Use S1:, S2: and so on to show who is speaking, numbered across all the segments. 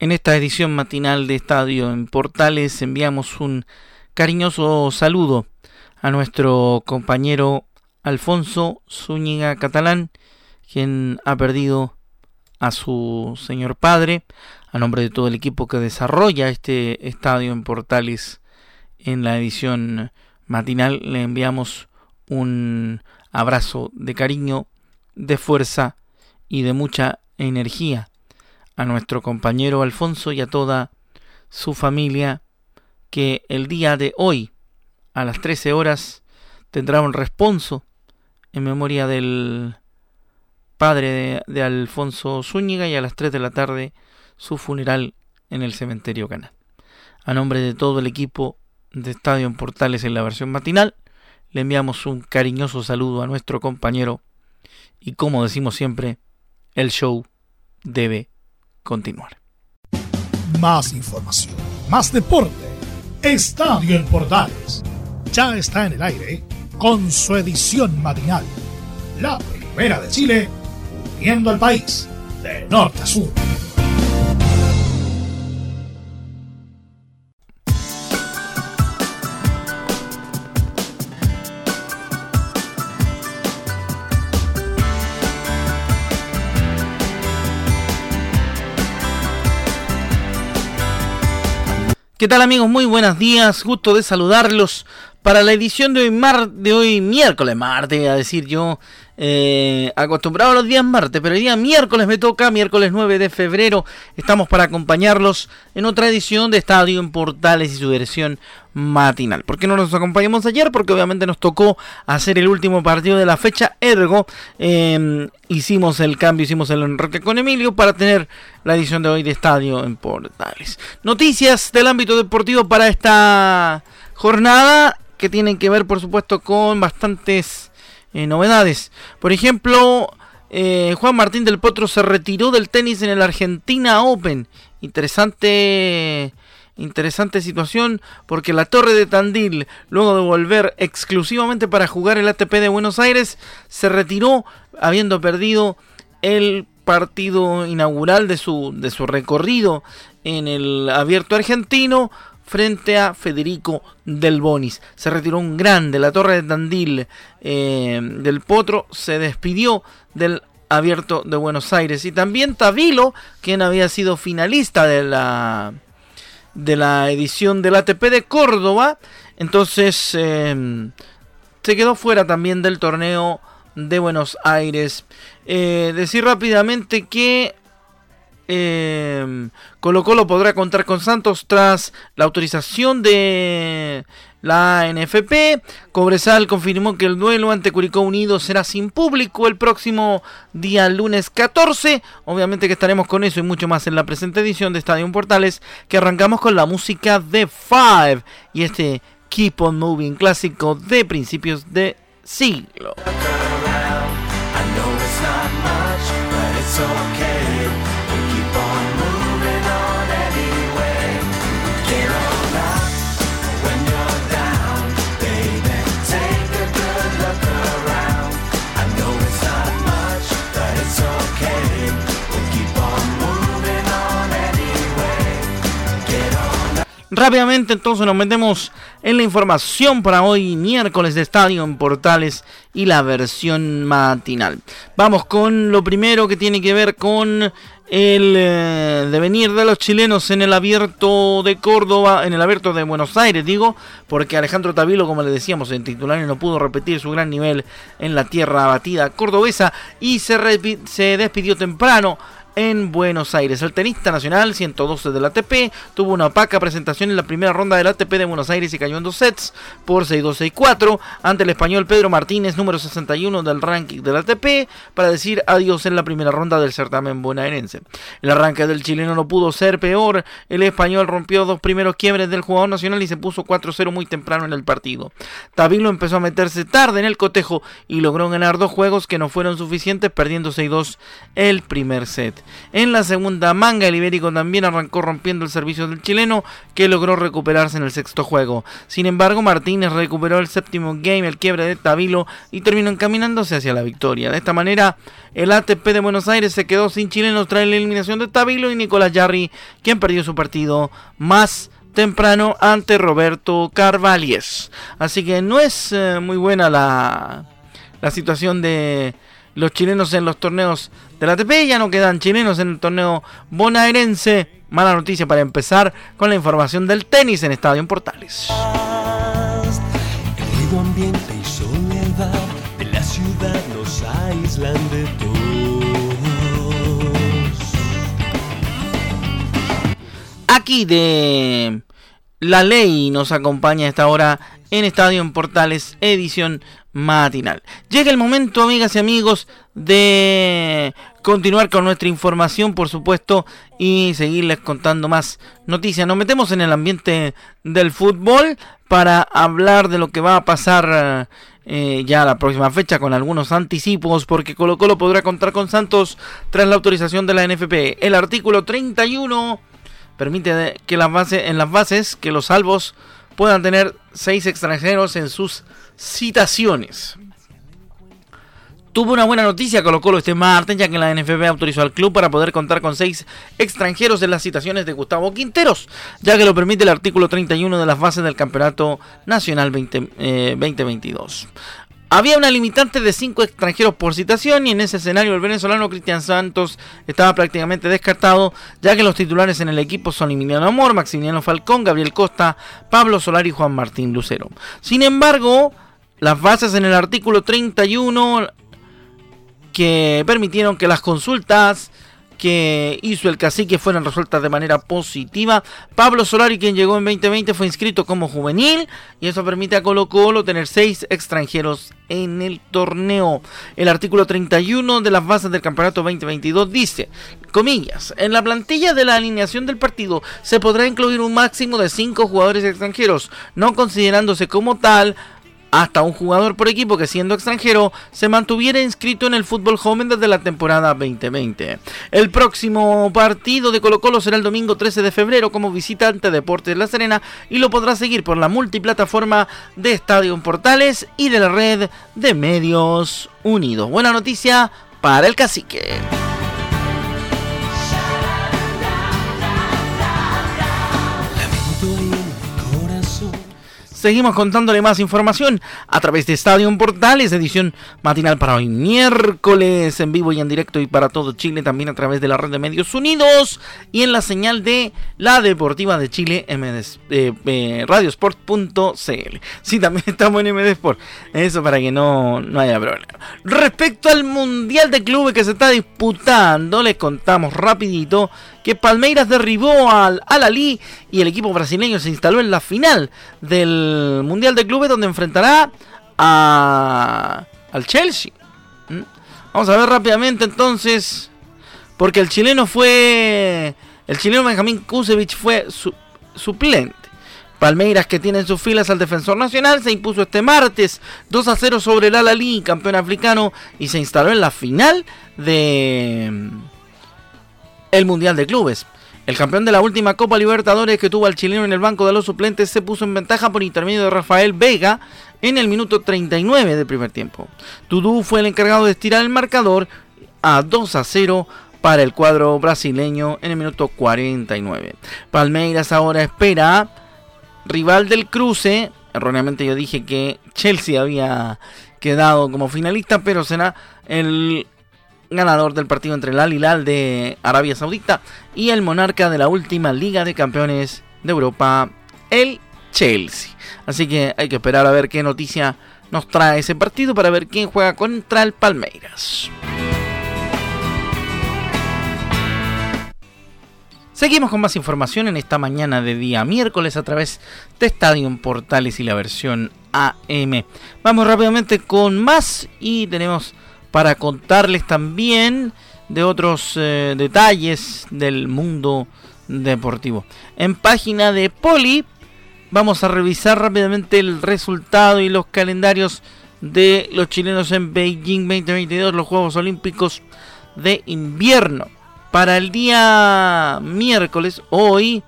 S1: En esta edición matinal de Estadio en Portales enviamos un cariñoso saludo a nuestro compañero Alfonso Zúñiga Catalán, quien ha perdido a su señor padre, a nombre de todo el equipo que desarrolla este estadio en Portales en la edición matinal, le enviamos un abrazo de cariño, de fuerza y de mucha energía a nuestro compañero Alfonso y a toda su familia que el día de hoy a las 13 horas tendrá un responso en memoria del padre de, Alfonso Zúñiga y a las 3 de la tarde su funeral en el cementerio Cana. A nombre de todo el equipo de Estadio en Portales en la versión matinal, le enviamos un cariñoso saludo a nuestro compañero y como decimos siempre, el show debe continuar.
S2: Más información, más deporte. Estadio en Portales. Ya está en el aire con su edición matinal. La primera de Chile, uniendo al país de norte a sur.
S1: ¿Qué tal amigos? Muy buenos días, gusto de saludarlos para la edición de hoy, de hoy miércoles, martes, a decir yo, eh, acostumbrado a los días martes, pero el día miércoles me toca, miércoles 9 de febrero, estamos para acompañarlos en otra edición de Estadio en Portales y su dirección matinal. ¿Por qué no nos acompañamos ayer? Porque obviamente nos tocó hacer el último partido de la fecha, ergo em, hicimos el cambio, hicimos el enroque con Emilio para tener la edición de hoy de Estadio en Portales. Noticias del ámbito deportivo para esta jornada que tienen que ver por supuesto con bastantes eh, novedades. Por ejemplo, eh, Juan Martín del Potro se retiró del tenis en el Argentina Open. Interesante, interesante situación porque la Torre de Tandil, luego de volver exclusivamente para jugar el ATP de Buenos Aires, se retiró habiendo perdido el partido inaugural de su, de su recorrido en el abierto argentino frente a Federico del Bonis. Se retiró un grande, la Torre de Tandil eh, del Potro se despidió del Abierto de Buenos Aires y también Tavilo, quien había sido finalista de la de la edición del ATP de Córdoba, entonces eh, se quedó fuera también del torneo de Buenos Aires. Eh, decir rápidamente que eh, podrá contar con Santos tras la autorización de la NFP. Cobresal confirmó que el duelo ante Curicó Unido será sin público el próximo día lunes 14. Obviamente que estaremos con eso y mucho más en la presente edición de Estadio Portales que arrancamos con la música de Five y este Keep on Moving clásico de principios de siglo. Rápidamente entonces nos metemos en la información para hoy miércoles de Estadio en Portales y la versión matinal. Vamos con lo primero que tiene que ver con el eh, devenir de los chilenos en el abierto de Córdoba, en el abierto de Buenos Aires, digo, porque Alejandro Tavilo, como le decíamos en titular, no pudo repetir su gran nivel en la tierra batida cordobesa y se, se despidió temprano en Buenos Aires. El tenista nacional 112 del ATP tuvo una opaca presentación en la primera ronda del ATP de Buenos Aires y cayó en dos sets por 6-2, 6-4 ante el español Pedro Martínez, número 61 del ranking del ATP, para decir adiós en la primera ronda del certamen bonaerense. El arranque del chileno no pudo ser peor. El español rompió dos primeros quiebres del jugador nacional y se puso 4-0 muy temprano en el partido. Tabilo empezó a meterse tarde en el cotejo y logró ganar dos juegos que no fueron suficientes, perdiendo 6-2 el primer set. En la segunda manga, el ibérico también arrancó rompiendo el servicio del chileno, que logró recuperarse en el sexto juego. Sin embargo, Martínez recuperó el séptimo game, el quiebre de Tabilo, y terminó encaminándose hacia la victoria. De esta manera, el ATP de Buenos Aires se quedó sin chilenos tras la eliminación de Tabilo y Nicolás Jarry, quien perdió su partido más temprano ante Roberto Carvalhes. Así que no es eh, muy buena la, la situación de los chilenos en los torneos de la ATP. Ya no quedan chilenos en el torneo bonaerense. Mala noticia para empezar con la información del tenis en Estadio Portales.
S3: El ambiente y soledad de la ciudad nos aíslan de
S1: Aquí de La Ley nos acompaña a esta hora en Estadio en Portales, edición matinal. Llega el momento, amigas y amigos, de continuar con nuestra información, por supuesto, y seguirles contando más noticias. Nos metemos en el ambiente del fútbol para hablar de lo que va a pasar eh, ya la próxima fecha con algunos anticipos, porque Colo Colo podrá contar con Santos tras la autorización de la NFP. El artículo 31 permite que las bases, en las bases que los salvos puedan tener seis extranjeros en sus citaciones. Tuvo una buena noticia Colo Colo este martes, ya que la NFB autorizó al club para poder contar con seis extranjeros en las citaciones de Gustavo Quinteros, ya que lo permite el artículo 31 de las bases del Campeonato Nacional 2022. Había una limitante de cinco extranjeros por citación y en ese escenario el venezolano Cristian Santos estaba prácticamente descartado, ya que los titulares en el equipo son Emiliano Amor, Maximiliano Falcón, Gabriel Costa, Pablo Solari y Juan Martín Lucero. Sin embargo, las bases en el artículo 31 que permitieron que las consultas que hizo el cacique fueron resueltas de manera positiva. Pablo Solari, quien llegó en 2020, fue inscrito como juvenil y eso permite a Colo Colo tener seis extranjeros en el torneo. El artículo 31 de las bases del campeonato 2022 dice, comillas, en la plantilla de la alineación del partido se podrá incluir un máximo de cinco jugadores extranjeros, no considerándose como tal hasta un jugador por equipo que siendo extranjero se mantuviera inscrito en el fútbol joven desde la temporada 2020. El próximo partido de Colo Colo será el domingo 13 de febrero como visitante Deportes La Serena y lo podrá seguir por la multiplataforma de Estadio Portales y de la red de Medios Unidos. Buena noticia para el cacique. Seguimos contándole más información a través de Estadio Portales, edición matinal para hoy miércoles, en vivo y en directo y para todo Chile, también a través de la red de Medios Unidos y en la señal de la Deportiva de Chile, MD, eh, eh, radiosport.cl. Sí, también estamos en MD Sport, eso para que no, no haya problema. Respecto al Mundial de Clubes que se está disputando, les contamos rapidito que Palmeiras derribó al Al-Ali y el equipo brasileño se instaló en la final del Mundial de Clubes donde enfrentará a, al Chelsea. ¿Mm? Vamos a ver rápidamente entonces, porque el chileno fue, el chileno Benjamín Kusevich fue suplente. Palmeiras, que tiene en sus filas al defensor nacional, se impuso este martes 2 a 0 sobre el Al-Ali, campeón africano, y se instaló en la final de el Mundial de Clubes. El campeón de la última Copa Libertadores que tuvo al chileno en el banco de los suplentes se puso en ventaja por intermedio de Rafael Vega en el minuto 39 del primer tiempo. Tudú fue el encargado de estirar el marcador a 2 a 0 para el cuadro brasileño en el minuto 49. Palmeiras ahora espera rival del cruce. Erróneamente yo dije que Chelsea había quedado como finalista, pero será el ganador del partido entre el Al Hilal de Arabia Saudita y el monarca de la última Liga de Campeones de Europa, el Chelsea. Así que hay que esperar a ver qué noticia nos trae ese partido para ver quién juega contra el Palmeiras. Seguimos con más información en esta mañana de día miércoles a través de Estadio Portales y la versión AM. Vamos rápidamente con más y tenemos para contarles también de otros eh, detalles del mundo deportivo. En página de Poli vamos a revisar rápidamente el resultado y los calendarios de los chilenos en Beijing 2022, los Juegos Olímpicos de invierno. Para el día miércoles, hoy,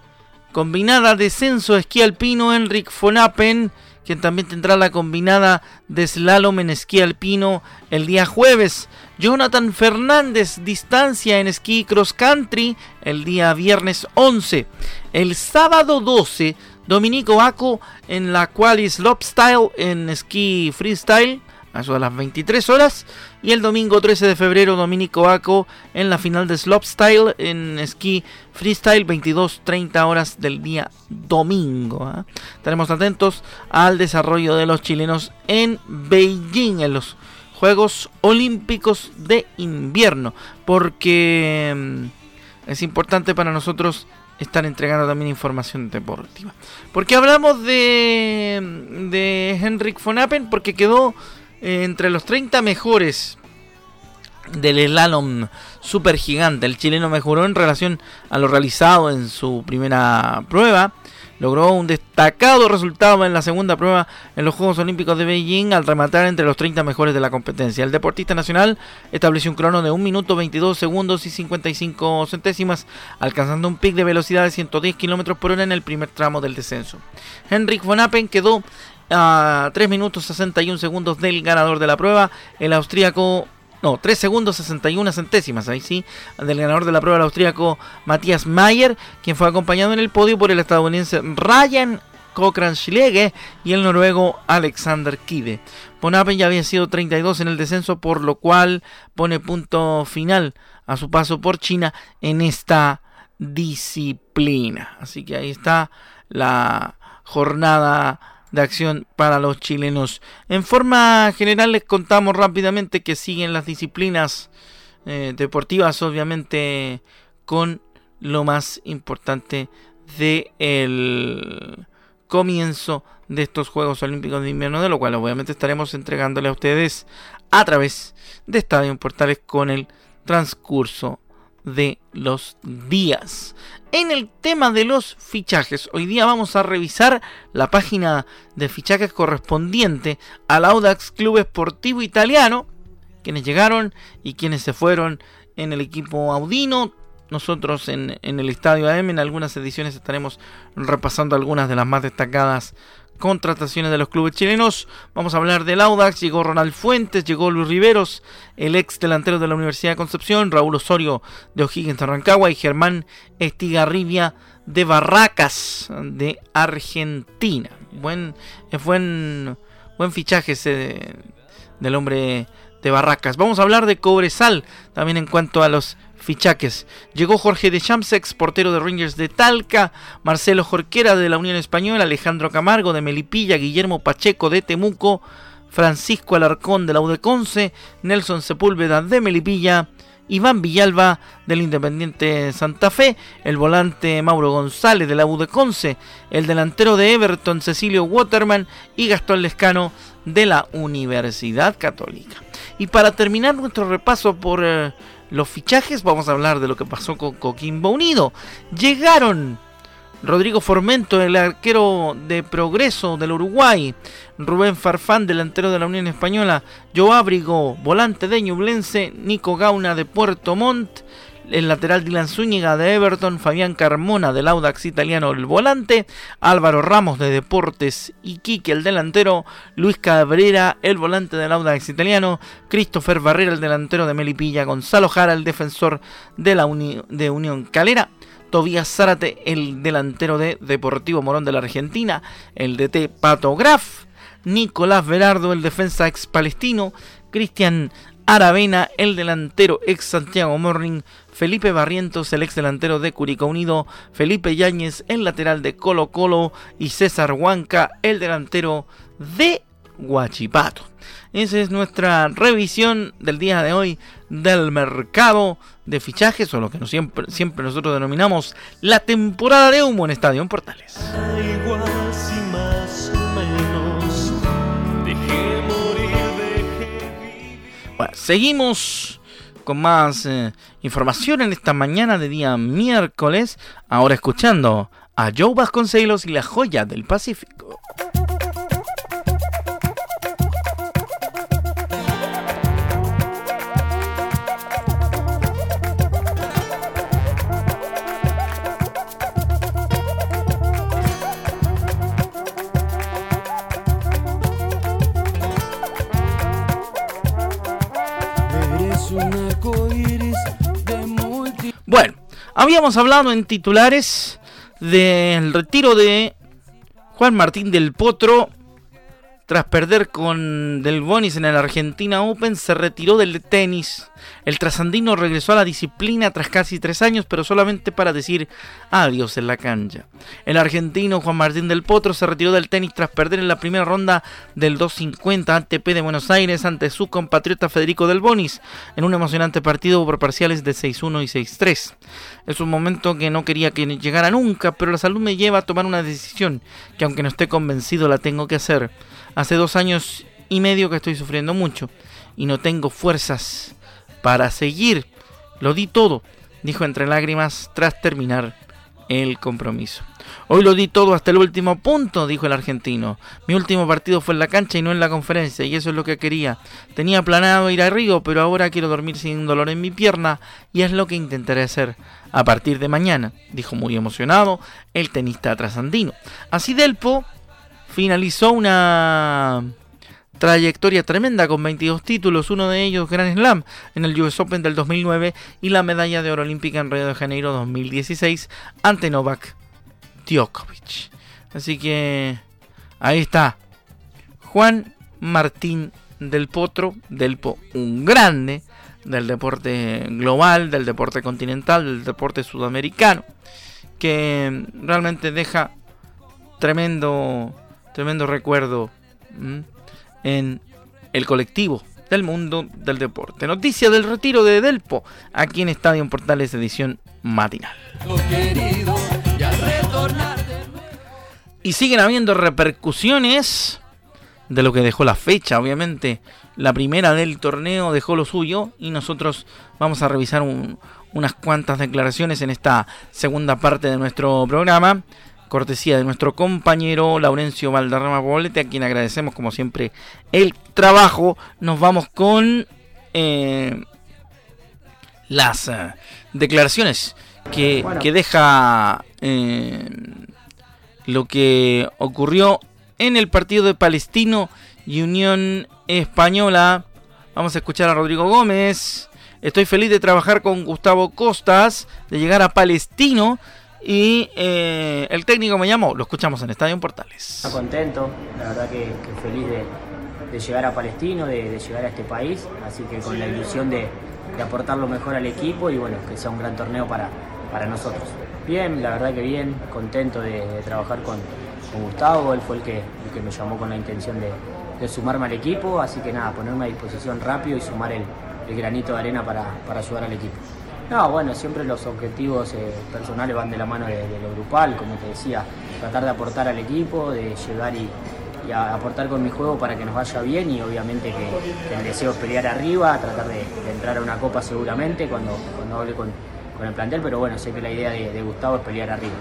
S1: combinada descenso esquí alpino Enric Fonapen, quien también tendrá la combinada de slalom en esquí alpino el día jueves. Jonathan Fernández, distancia en esquí cross country el día viernes 11. El sábado 12, Dominico Aco en la quali slopestyle en esquí freestyle a eso de las 23 horas. Y el domingo 13 de febrero, Dominico Aco en la final de Slopestyle en esquí freestyle, 22-30 horas del día domingo. ¿ah? Estaremos atentos al desarrollo de los chilenos en Beijing, en los Juegos Olímpicos de Invierno, porque mm, es importante para nosotros estar entregando también información deportiva. Porque hablamos de, de Henrik von Appen, porque quedó entre los 30 mejores del slalom super gigante. El chileno mejoró en relación a lo realizado en su primera prueba. Logró un destacado resultado en la segunda prueba en los Juegos Olímpicos de Beijing al rematar entre los 30 mejores de la competencia. El deportista nacional estableció un crono de 1 minuto 22 segundos y 55 centésimas, alcanzando un pic de velocidad de 110 km por hora en el primer tramo del descenso. Henrik von Appen quedó a 3 minutos 61 segundos del ganador de la prueba, el austríaco no, 3 segundos 61 centésimas, ahí sí, del ganador de la prueba, el austríaco Matías Mayer, quien fue acompañado en el podio por el estadounidense Ryan Cochran Schlegel y el noruego Alexander Kide. Ponapen ya había sido 32 en el descenso, por lo cual pone punto final a su paso por China en esta disciplina. Así que ahí está la jornada de acción para los chilenos. En forma general les contamos rápidamente que siguen las disciplinas eh, deportivas, obviamente con lo más importante de el comienzo de estos Juegos Olímpicos de Invierno, de lo cual obviamente estaremos entregándole a ustedes a través de Estadio Portales con el transcurso de los días. En el tema de los fichajes, hoy día vamos a revisar la página de fichajes correspondiente al Audax Club Esportivo Italiano, quienes llegaron y quienes se fueron en el equipo Audino. Nosotros en, en el Estadio AM en algunas ediciones estaremos repasando algunas de las más destacadas contrataciones de los clubes chilenos. Vamos a hablar del Audax. Llegó Ronald Fuentes, llegó Luis Riveros, el ex delantero de la Universidad de Concepción, Raúl Osorio de O'Higgins de y Germán Estigarribia de Barracas de Argentina. Buen, es buen, buen fichaje ese del hombre de Barracas. Vamos a hablar de Cobresal también en cuanto a los fichajes. Llegó Jorge de Chamsex, portero de Rangers de Talca, Marcelo Jorquera de la Unión Española, Alejandro Camargo de Melipilla, Guillermo Pacheco de Temuco, Francisco Alarcón de la Udeconce, Nelson Sepúlveda de Melipilla, Iván Villalba del Independiente Santa Fe, el volante Mauro González de la Udeconce, el delantero de Everton Cecilio Waterman y Gastón Lescano de la Universidad Católica. Y para terminar nuestro repaso por eh, los fichajes, vamos a hablar de lo que pasó con Coquimbo Unido. Llegaron Rodrigo Formento, el arquero de progreso del Uruguay, Rubén Farfán, delantero de la Unión Española, Joe Abrigo, volante de Ñublense, Nico Gauna de Puerto Montt, el lateral Dylan Zúñiga de Everton, Fabián Carmona del Audax italiano el volante, Álvaro Ramos de Deportes Iquique el delantero, Luis Cabrera el volante del Audax italiano, Christopher Barrera el delantero de Melipilla, Gonzalo Jara el defensor de la Unión Calera, Tobías Zárate el delantero de Deportivo Morón de la Argentina, el DT Pato Graf, Nicolás Verardo el defensa ex palestino, Cristian Aravena, el delantero ex Santiago Morning, Felipe Barrientos, el ex delantero de Curicó Unido, Felipe Yáñez, el lateral de Colo Colo y César Huanca, el delantero de Guachipato. Esa es nuestra revisión del día de hoy del mercado de fichajes, o lo que siempre, siempre nosotros denominamos la temporada de humo en Estadio en Portales. Bueno, seguimos con más eh, información en esta mañana de día miércoles. Ahora escuchando a Joe Vasconcelos y la joya del Pacífico. Habíamos hablado en titulares del retiro de Juan Martín del Potro tras perder con Del Bonis en el Argentina Open, se retiró del tenis. El trasandino regresó a la disciplina tras casi tres años, pero solamente para decir adiós en la cancha. El argentino Juan Martín del Potro se retiró del tenis tras perder en la primera ronda del 250 ATP de Buenos Aires ante su compatriota Federico Del Bonis en un emocionante partido por parciales de 6-1 y 6-3. Es un momento que no quería que llegara nunca, pero la salud me lleva a tomar una decisión que aunque no esté convencido la tengo que hacer. Hace dos años y medio que estoy sufriendo mucho y no tengo fuerzas para seguir. Lo di todo, dijo entre lágrimas tras terminar el compromiso. Hoy lo di todo hasta el último punto, dijo el argentino. Mi último partido fue en la cancha y no en la conferencia, y eso es lo que quería. Tenía planeado ir a Río, pero ahora quiero dormir sin dolor en mi pierna, y es lo que intentaré hacer a partir de mañana, dijo muy emocionado el tenista trasandino. Así Delpo finalizó una trayectoria tremenda con 22 títulos, uno de ellos Grand Slam en el US Open del 2009 y la medalla de oro olímpica en Río de Janeiro 2016 ante Novak Djokovic. Así que ahí está Juan Martín del Potro, del Po, un grande del deporte global, del deporte continental, del deporte sudamericano, que realmente deja tremendo tremendo recuerdo en el colectivo del mundo del deporte. Noticia del retiro de Delpo aquí en Estadio Portales edición matinal. Y siguen habiendo repercusiones de lo que dejó la fecha, obviamente. La primera del torneo dejó lo suyo y nosotros vamos a revisar unas cuantas declaraciones en esta segunda parte de nuestro programa cortesía de nuestro compañero Laurencio Valderrama Bolete, a quien agradecemos como siempre el trabajo. Nos vamos con eh, las eh, declaraciones que, deja eh, lo que ocurrió en el partido de Palestino y Unión Española. Vamos a escuchar a Rodrigo Gómez. Estoy feliz de trabajar con Gustavo Costas, de llegar a Palestino y eh, el técnico me llamó, lo escuchamos en Estadio Portales.
S4: Está contento, la verdad que, feliz de, llegar a Palestino, de, llegar a este país, así que con la ilusión de, aportar lo mejor al equipo y bueno, que sea un gran torneo para, para nosotros. Bien, la verdad que bien, contento de, trabajar con, Gustavo, él fue el que, el me llamó con la intención de, sumarme al equipo, así que nada, ponerme a disposición rápido y sumar el, granito de arena para, para ayudar al equipo. No, bueno, siempre los objetivos eh, personales van de la mano de, lo grupal, como te decía, tratar de aportar al equipo, de llegar y, aportar con mi juego para que nos vaya bien y obviamente que, el deseo es pelear arriba, tratar de, entrar a una copa seguramente cuando, hable con, el plantel, pero bueno, sé que la idea de, Gustavo es pelear arriba.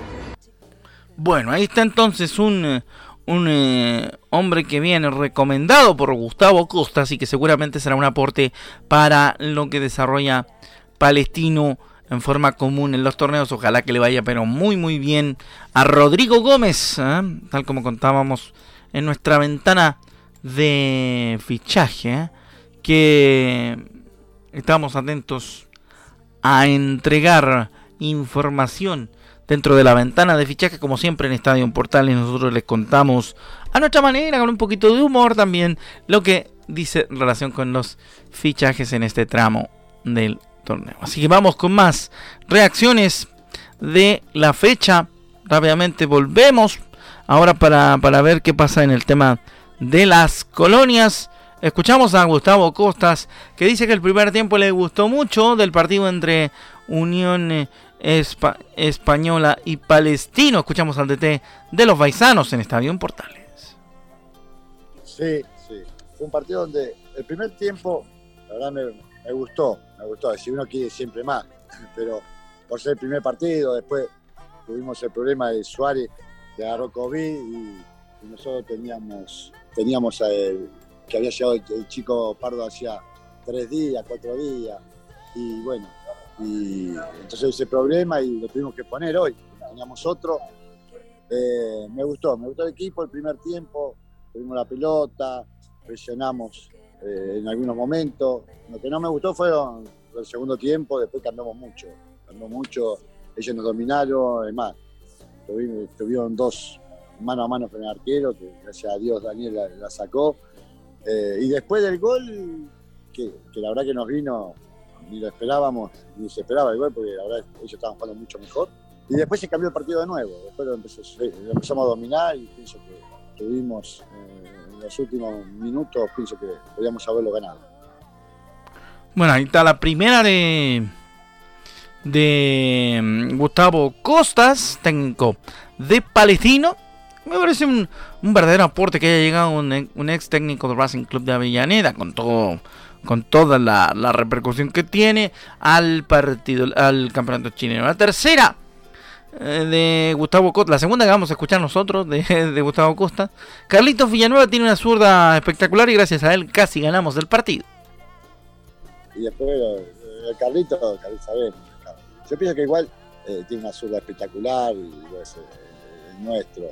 S1: Bueno, ahí está entonces un, eh, eh, hombre que viene recomendado por Gustavo Costa, así que seguramente será un aporte para lo que desarrolla palestino en forma común en los torneos. Ojalá que le vaya pero muy muy bien a Rodrigo Gómez, ¿eh? tal como contábamos en nuestra ventana de fichaje, ¿eh? que estamos atentos a entregar información dentro de la ventana de fichaje, como siempre en Estadio Portales nosotros les contamos a nuestra manera, con un poquito de humor también, lo que dice en relación con los fichajes en este tramo del torneo. Así que vamos con más reacciones de la fecha. Rápidamente volvemos ahora para, ver qué pasa en el tema de las colonias. Escuchamos a Gustavo Costas que dice que el primer tiempo le gustó mucho del partido entre Unión Española y Palestino. Escuchamos al DT de los Baisanos en Estadio Portales.
S5: Sí, sí. Fue un partido donde el primer tiempo, la verdad, me, me gustó, me gustó. Si uno quiere siempre más, pero por ser el primer partido, después tuvimos el problema de Suárez, que agarró COVID y, nosotros teníamos, teníamos que había llegado el, chico Pardo hacía tres días, cuatro días, y bueno, y entonces ese problema y lo tuvimos que poner hoy. Teníamos otro. Eh, me gustó, me gustó el equipo el primer tiempo, tuvimos la pelota, presionamos eh, en algunos momentos. Lo que no me gustó fue el segundo tiempo, después cambiamos mucho, cambió mucho ellos nos dominaron, además, tuvieron, tuvieron dos mano a mano con el arquero, que gracias a Dios Daniel la, sacó. Eh, y después del gol, que, la verdad que nos vino, ni lo esperábamos, ni se esperaba el gol, porque la verdad ellos estaban jugando mucho mejor. Y después se cambió el partido de nuevo, después lo, empezamos a dominar y pienso que tuvimos eh, los últimos minutos, pienso que podíamos haberlo ganado.
S1: Bueno, ahí está la primera de, de mm, Gustavo Costas, técnico de Palestino. Me parece un, verdadero aporte que haya llegado un, ex técnico del Racing Club de Avellaneda con todo con toda la, repercusión que tiene al partido, al campeonato chileno. La tercera de Gustavo Costa, la segunda que vamos a escuchar nosotros de, Gustavo Costa. Carlitos Villanueva tiene una zurda espectacular y gracias a él casi ganamos el partido.
S5: Y después eh, Carlitos, Carlitos yo pienso que igual eh, tiene una zurda espectacular y es nuestro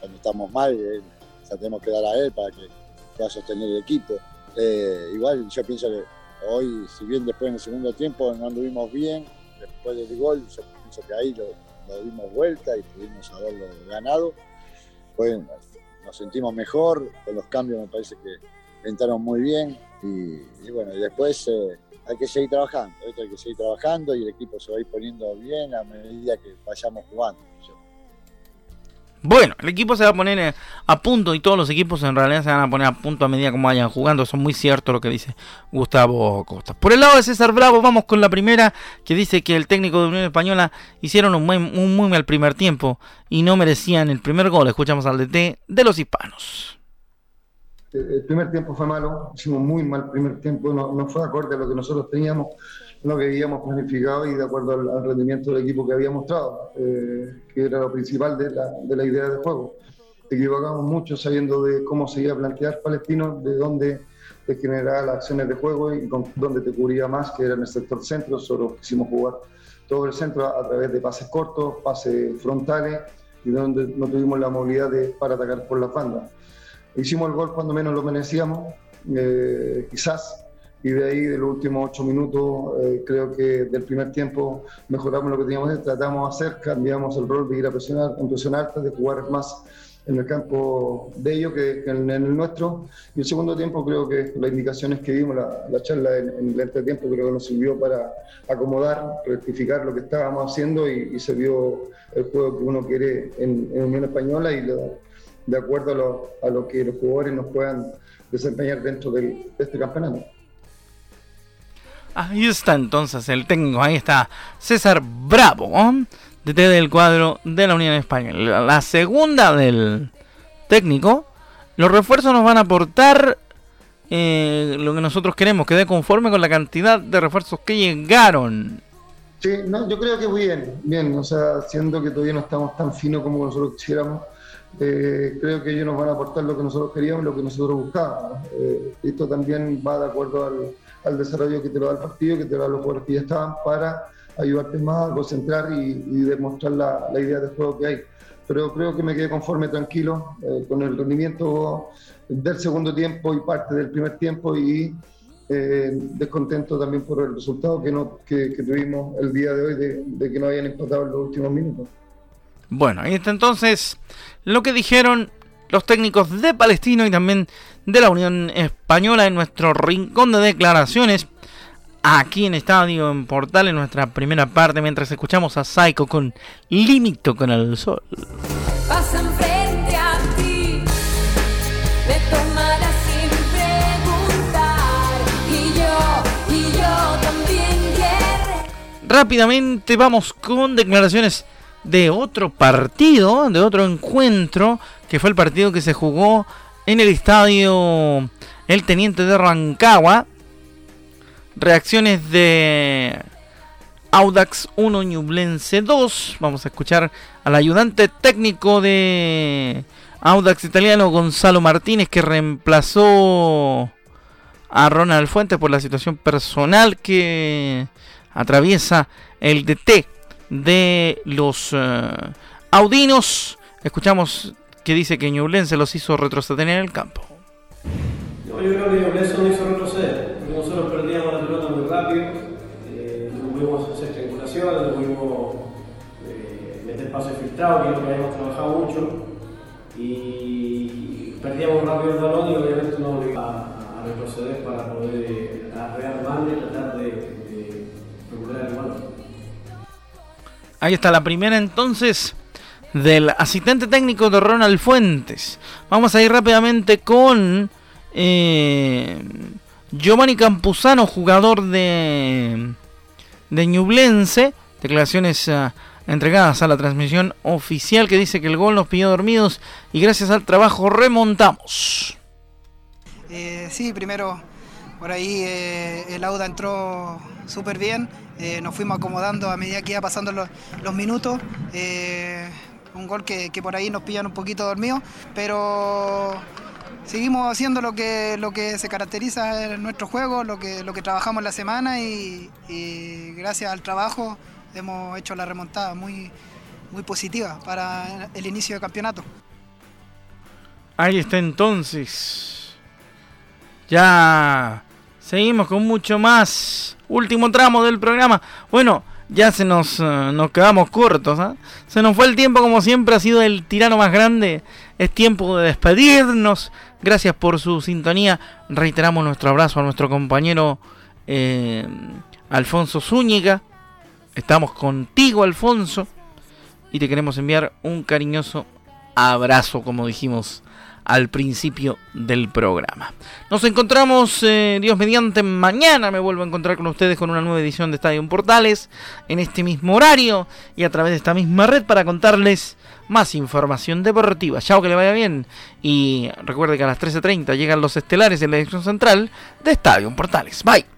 S5: cuando estamos mal, eh, tenemos que dar a él para que pueda sostener el equipo. Eh, igual yo pienso que hoy, si bien después en el segundo tiempo no anduvimos bien, después del gol, yo que ahí lo, dimos vuelta y pudimos haberlo ganado. Pues nos sentimos mejor, con los cambios me parece que entraron muy bien y, bueno, y después eh, hay que seguir trabajando, hay que seguir trabajando y el equipo se va a ir poniendo bien a medida que vayamos jugando.
S1: Bueno, el equipo se va a poner eh, a punto y todos los equipos en realidad se van a poner a punto a medida como vayan jugando. Eso es muy cierto lo que dice Gustavo Costa. Por el lado de César Bravo, vamos con la primera que dice que el técnico de Unión Española hicieron un muy, muy mal primer tiempo y no merecían el primer gol. Escuchamos al DT de los hispanos.
S6: El primer tiempo fue malo, hicimos muy mal primer tiempo, no, no fue acorde a lo que nosotros teníamos lo que habíamos planificado y de acuerdo al, rendimiento del equipo que había mostrado, eh, que era lo principal de la, de la idea de juego. Equivocamos mucho sabiendo de cómo se iba a plantear Palestino, de dónde te generaba las acciones de juego y con dónde te cubría más, que era en el sector centro, solo quisimos jugar todo el centro a, través de pases cortos, pases frontales y donde no tuvimos la movilidad de, para atacar por la banda Hicimos el gol cuando menos lo merecíamos, eh, quizás y de ahí, de los últimos ocho minutos, eh, creo que del primer tiempo mejoramos lo que teníamos tratamos de hacer, cambiamos el rol de ir a presionar, a presionar de jugar más en el campo de ellos que, en, el nuestro. Y el segundo tiempo creo que las indicaciones que dimos, la, charla en, el entretiempo creo que nos sirvió para acomodar, rectificar lo que estábamos haciendo y, se vio el juego que uno quiere en, Unión Española y de acuerdo a lo, a lo, que los jugadores nos puedan desempeñar dentro de este campeonato.
S1: Ahí está entonces el técnico, ahí está César Bravo, DT del cuadro de la Unión Española. La segunda del técnico, los refuerzos nos van a aportar eh, lo que nosotros queremos, que dé conforme con la cantidad de refuerzos que llegaron.
S6: Sí, no, yo creo que bien, bien, o sea, siendo que todavía no estamos tan finos como nosotros quisiéramos, eh, creo que ellos nos van a aportar lo que nosotros queríamos, lo que nosotros buscábamos. Eh, esto también va de acuerdo al, al desarrollo que te lo da el partido, que te lo da los jugadores que ya estaban, para ayudarte más a concentrar y, demostrar la, idea de juego que hay. Pero creo que me quedé conforme, tranquilo, eh, con el rendimiento del segundo tiempo y parte del primer tiempo y eh, descontento también por el resultado que, no, que, tuvimos el día de hoy de, de que no hayan empatado en los últimos minutos.
S1: Bueno, está entonces lo que dijeron los técnicos de Palestino y también de la Unión Española en nuestro rincón de declaraciones. Aquí en Estadio en Portal en nuestra primera parte mientras escuchamos a Psycho con Limito con el Sol. frente a ti, sin preguntar y yo, y yo también Rápidamente vamos con declaraciones de otro partido, de otro encuentro, que fue el partido que se jugó en el estadio El Teniente de Rancagua. Reacciones de Audax 1 Ñublense 2. Vamos a escuchar al ayudante técnico de Audax italiano Gonzalo Martínez que reemplazó a Ronald Fuentes por la situación personal que atraviesa el DT de los eh, Audinos. Escuchamos que dice que Ñublense los hizo retroceder en el campo.
S7: No, yo creo que Ñublense nos hizo retroceder. Nosotros perdíamos la pelota muy rápido, eh, no pudimos hacer triangulaciones, no pudimos pase filtrado, que es lo que habíamos trabajado mucho, y perdíamos rápido el balón y obviamente nos obligaba a, retroceder para poder eh, rearmar y tratar de, de recuperar el balón.
S1: Ahí está la primera entonces del asistente técnico de Ronald Fuentes. Vamos a ir rápidamente con eh, Giovanni Campuzano, jugador de, de Ñublense. Declaraciones uh, entregadas a la transmisión oficial que dice que el gol nos pidió dormidos y gracias al trabajo remontamos.
S8: Eh, sí, primero por ahí eh, el Auda entró súper bien, eh, nos fuimos acomodando a medida que iba pasando los, minutos. Un gol que, por ahí nos pillan un poquito dormidos, pero seguimos haciendo lo que, lo que se caracteriza en nuestro juego, lo que, lo que trabajamos la semana y, y gracias al trabajo hemos hecho la remontada muy, muy positiva para el inicio del campeonato.
S1: Ahí está entonces. Ya seguimos con mucho más. Último tramo del programa. Bueno, ya se nos, uh, nos quedamos cortos. ¿eh? Se nos fue el tiempo como siempre. Ha sido el tirano más grande. Es tiempo de despedirnos. Gracias por su sintonía. Reiteramos nuestro abrazo a nuestro compañero eh, Alfonso Zúñiga. Estamos contigo, Alfonso. Y te queremos enviar un cariñoso abrazo, como dijimos al principio del programa. Nos encontramos, eh, Dios mediante, mañana me vuelvo a encontrar con ustedes con una nueva edición de Estadio Portales, en este mismo horario y a través de esta misma red para contarles más información deportiva. Chao, que le vaya bien. Y recuerde que a las 13.30 llegan los estelares en la edición central de Estadio Portales. Bye.